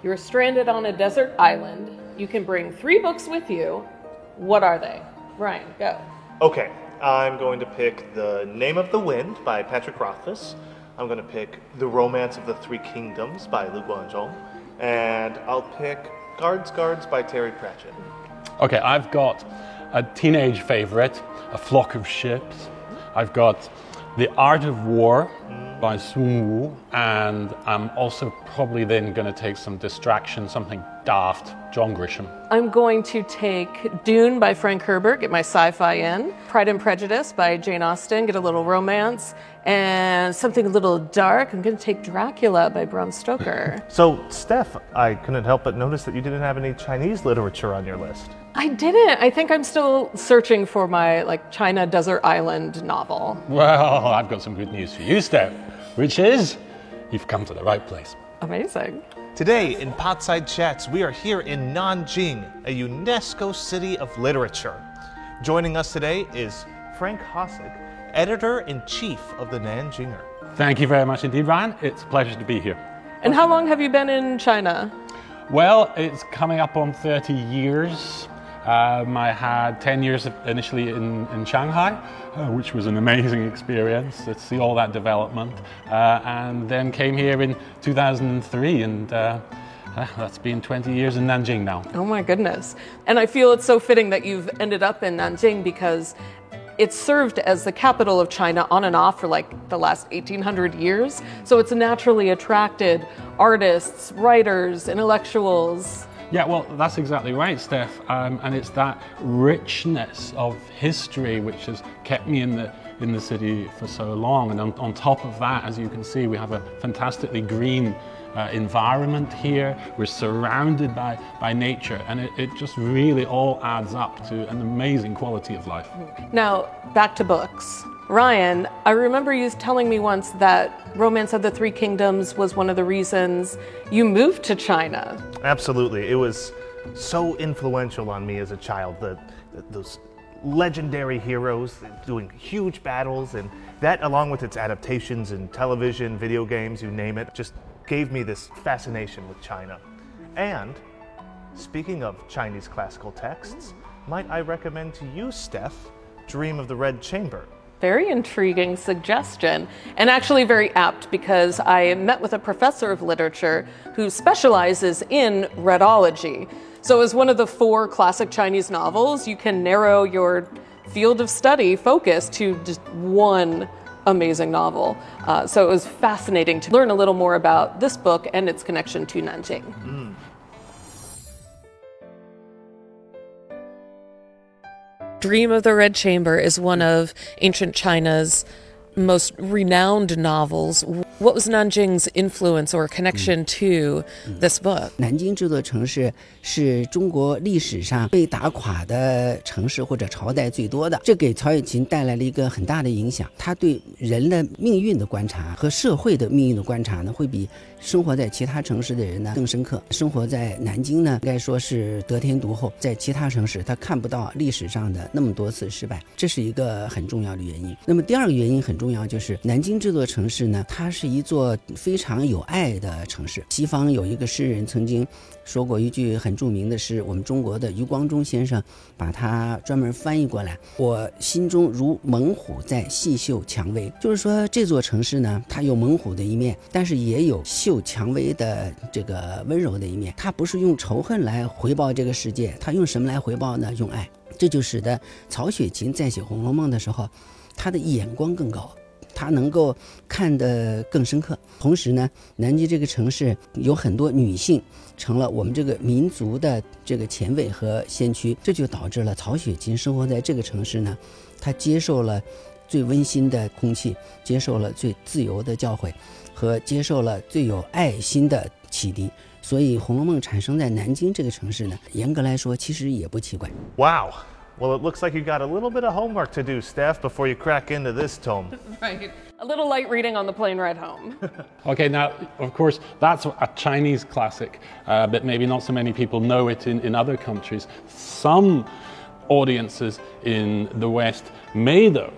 You're stranded on a desert island. You can bring three books with you. What are they? Ryan, go. Okay, I'm going to pick The Name of the Wind by Patrick Rothfuss. I'm going to pick The Romance of the Three Kingdoms by Luo Guanzhong. And I'll pick Guards Guards by Terry Pratchett. Okay, I've got a teenage favorite, A Flock of Ships. I've got The Art of War mm. By Sun Wu, and I'm also probably then going to take some distraction, something daft, John Grisham. I'm going to take Dune by Frank Herbert, get my sci fi in. Pride and Prejudice by Jane Austen, get a little romance. And something a little dark, I'm going to take Dracula by Bram Stoker. So, Steph, I couldn't help but notice that you didn't have any Chinese literature on your list. I didn't. I think I'm still searching for my like China desert island novel. Well, I've got some good news for you, Steph, which is you've come to the right place. Amazing. Today in Potside Chats, we are here in Nanjing, a UNESCO city of literature. Joining us today is Frank Hossack, editor in chief of the Nanjinger. Thank you very much indeed, Ryan. It's a pleasure to be here. And how long have you been in China? Well, it's coming up on 30 years. Um, I had 10 years initially in, in Shanghai, uh, which was an amazing experience to see all that development, uh, and then came here in 2003, and uh, uh, that's been 20 years in Nanjing now. Oh my goodness. And I feel it's so fitting that you've ended up in Nanjing because it served as the capital of China on and off for like the last 1800 years. So it's naturally attracted artists, writers, intellectuals. Yeah, well, that's exactly right, Steph. Um, and it's that richness of history which has kept me in the in the city for so long. And on, on top of that, as you can see, we have a fantastically green uh, environment here. We're surrounded by, by nature, and it, it just really all adds up to an amazing quality of life. Now, back to books. Ryan, I remember you telling me once that Romance of the Three Kingdoms was one of the reasons you moved to China. Absolutely. It was so influential on me as a child. The, the, those legendary heroes doing huge battles, and that, along with its adaptations in television, video games, you name it, just gave me this fascination with China. And speaking of Chinese classical texts, might I recommend to you, Steph, Dream of the Red Chamber? Very intriguing suggestion, and actually very apt because I met with a professor of literature who specializes in redology. So, as one of the four classic Chinese novels, you can narrow your field of study focus to just one amazing novel. Uh, so, it was fascinating to learn a little more about this book and its connection to Nanjing. Mm. Dream of the Red Chamber is one of ancient China's most renowned novels. What was Nanjing's influence or connection to this book? 南京这座城市是中国历史上被打垮的城市或者朝代最多的，这给曹雪芹带来了一个很大的影响。他对人的命运的观察和社会的命运的观察呢，会比生活在其他城市的人呢更深刻。生活在南京呢，应该说是得天独厚，在其他城市他看不到历史上的那么多次失败，这是一个很重要的原因。那么第二个原因很重要，就是南京这座城市呢，它是一座非常有爱的城市。西方有一个诗人曾经说过一句很著名的诗，我们中国的余光中先生把它专门翻译过来：“我心中如猛虎在细嗅蔷薇。”就是说这座城市呢，它有猛虎的一面，但是也有。嗅蔷薇的这个温柔的一面，它不是用仇恨来回报这个世界，它用什么来回报呢？用爱，这就使得曹雪芹在写《红楼梦》的时候，他的眼光更高，他能够看得更深刻。同时呢，南京这个城市有很多女性成了我们这个民族的这个前卫和先驱，这就导致了曹雪芹生活在这个城市呢，他接受了最温馨的空气，接受了最自由的教诲。和接受了最有爱心的启迪，所以《红楼梦》产生在南京这个城市呢，严格来说其实也不奇怪。Wow. Well, it looks like you got a little bit of homework to do, Steph, before you crack into this tome. right. A little light reading on the plane ride home. okay, now, of course, that's a Chinese classic, uh, but maybe not so many people know it in, in other countries. Some audiences in the West may, though,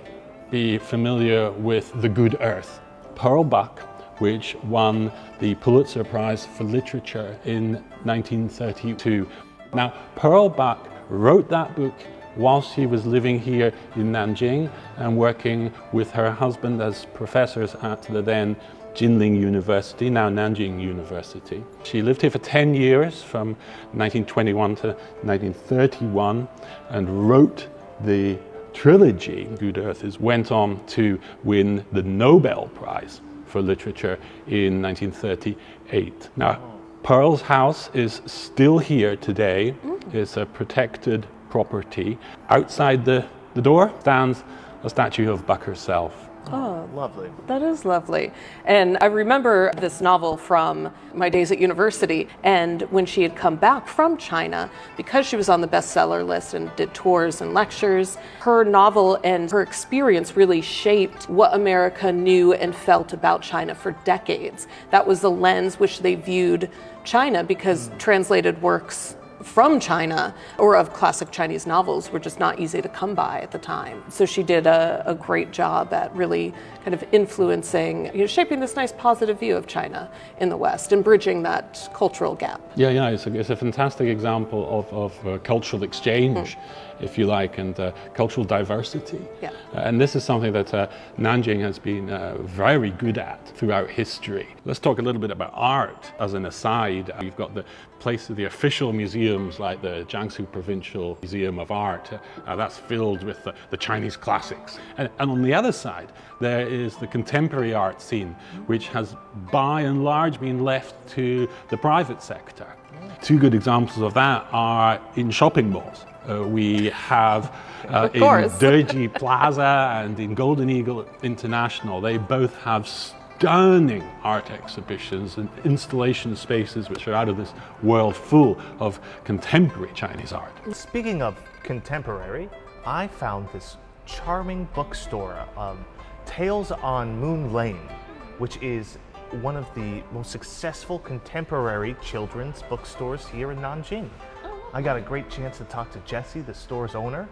be familiar with The Good Earth. Pearl Buck which won the Pulitzer Prize for Literature in 1932. Now, Pearl Buck wrote that book while she was living here in Nanjing and working with her husband as professors at the then Jinling University, now Nanjing University. She lived here for 10 years from 1921 to 1931 and wrote the trilogy, Good Earth, is went on to win the Nobel Prize for Literature in 1938. Now, Pearl's house is still here today. Mm. It's a protected property. Outside the, the door stands a statue of Buck herself. Oh, oh, Lovely. That is lovely. And I remember this novel from my days at university. And when she had come back from China, because she was on the bestseller list and did tours and lectures, her novel and her experience really shaped what America knew and felt about China for decades. That was the lens which they viewed China because hmm. translated works from China or of classic Chinese novels were just not easy to come by at the time. So she did a, a great job at really kind of influencing, you know, shaping this nice positive view of China in the West and bridging that cultural gap. Yeah, yeah, it's a, it's a fantastic example of, of uh, cultural exchange, if you like, and uh, cultural diversity. Yeah. Uh, and this is something that uh, Nanjing has been uh, very good at throughout history. Let's talk a little bit about art as an aside. You've got the place of the official museums like the Jiangsu Provincial Museum of Art. Uh, that's filled with the, the Chinese classics. And, and on the other side, there is the contemporary art scene, which has by and large been left to the private sector. Two good examples of that are in shopping malls. Uh, we have uh, in. Deji Plaza and in Golden Eagle International, they both have stunning art exhibitions and installation spaces which are out of this world full of contemporary Chinese art. Speaking of contemporary, I found this charming bookstore, Tales on Moon Lane, which is one of the most successful contemporary children's bookstores here in Nanjing. I got a great chance to talk to Jesse, the store's owner.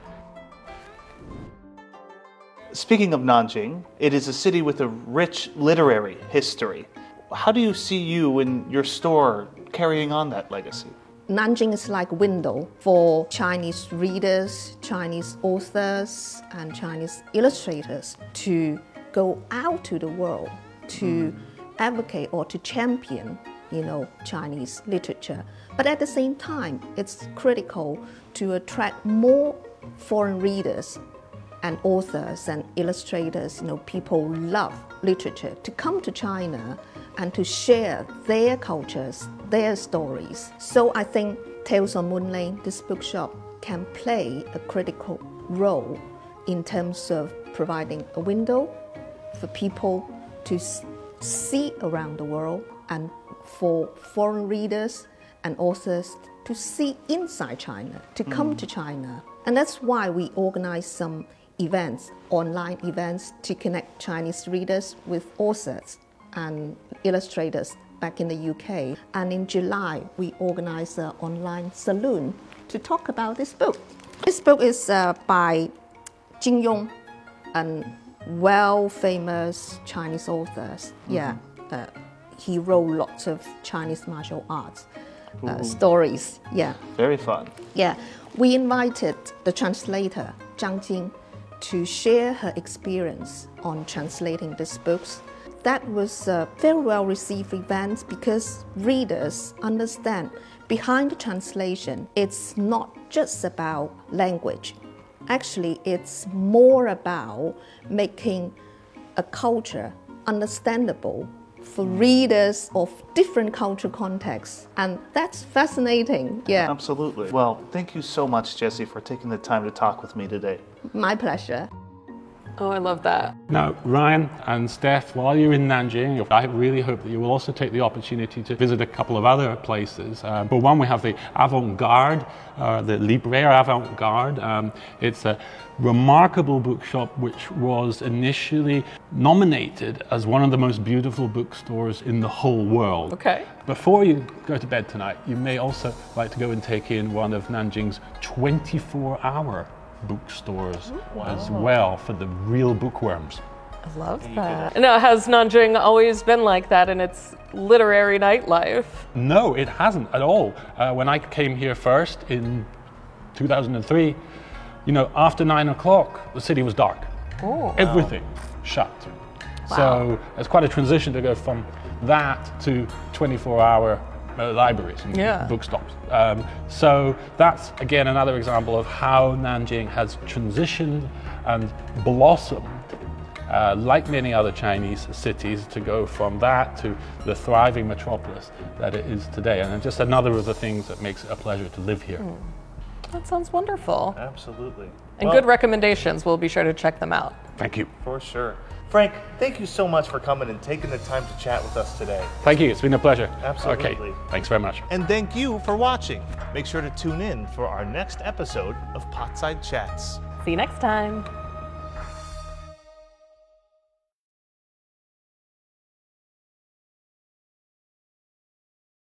Speaking of Nanjing, it is a city with a rich literary history. How do you see you and your store carrying on that legacy? Nanjing is like a window for Chinese readers, Chinese authors, and Chinese illustrators to go out to the world to hmm. advocate or to champion, you know, Chinese literature. But at the same time, it's critical to attract more foreign readers and authors and illustrators, you know, people love literature to come to China and to share their cultures, their stories. So I think Tales on Moon Lane, this bookshop, can play a critical role in terms of providing a window for people to see around the world and for foreign readers and authors to see inside China, to come mm. to China. And that's why we organize some events, online events, to connect Chinese readers with authors and illustrators back in the UK. And in July, we organized an online saloon to talk about this book. This book is uh, by Jin Yong, a well famous Chinese author. Yeah, uh, he wrote lots of Chinese martial arts uh, stories. Yeah. Very fun. Yeah, we invited the translator Zhang Jing to share her experience on translating these books. That was a very well received event because readers understand behind the translation, it's not just about language. Actually, it's more about making a culture understandable for readers of different cultural contexts. And that's fascinating. Yeah, Absolutely. Well, thank you so much, Jesse, for taking the time to talk with me today. my pleasure. Oh, I love that. Now, Ryan and Steph, while you're in Nanjing, I really hope that you will also take the opportunity to visit a couple of other places. Um, for one, we have the Avant Garde, uh, the Librairie Avant Garde. Um, it's a remarkable bookshop which was initially nominated as one of the most beautiful bookstores in the whole world. Okay. Before you go to bed tonight, you may also like to go and take in one of Nanjing's 24 hour bookstores as well for the real bookworms. I love that. Now, has Nanjing always been like that in its literary nightlife? No, it hasn't at all. Uh, when I came here first in 2003, you know, after nine o'clock, the city was dark. Everything shut. Wow. So it's quite a transition to go from that to 24 hour uh, libraries and Yeah. bookstops. Um, so that's again another example of how Nanjing has transitioned and blossomed uh, like many other Chinese cities, to go from that to the thriving metropolis that it is today. And just another of the things that makes it a pleasure to live here. That sounds wonderful. Absolutely. And Well, good recommendations. We'll be sure to check them out. Thank you. For sure. Frank, thank you so much for coming and taking the time to chat with us today. Thank you. It's been a pleasure. Absolutely. Okay. Thanks very much. And thank you for watching. Make sure to tune in for our next episode of Potside Chats. See you next time.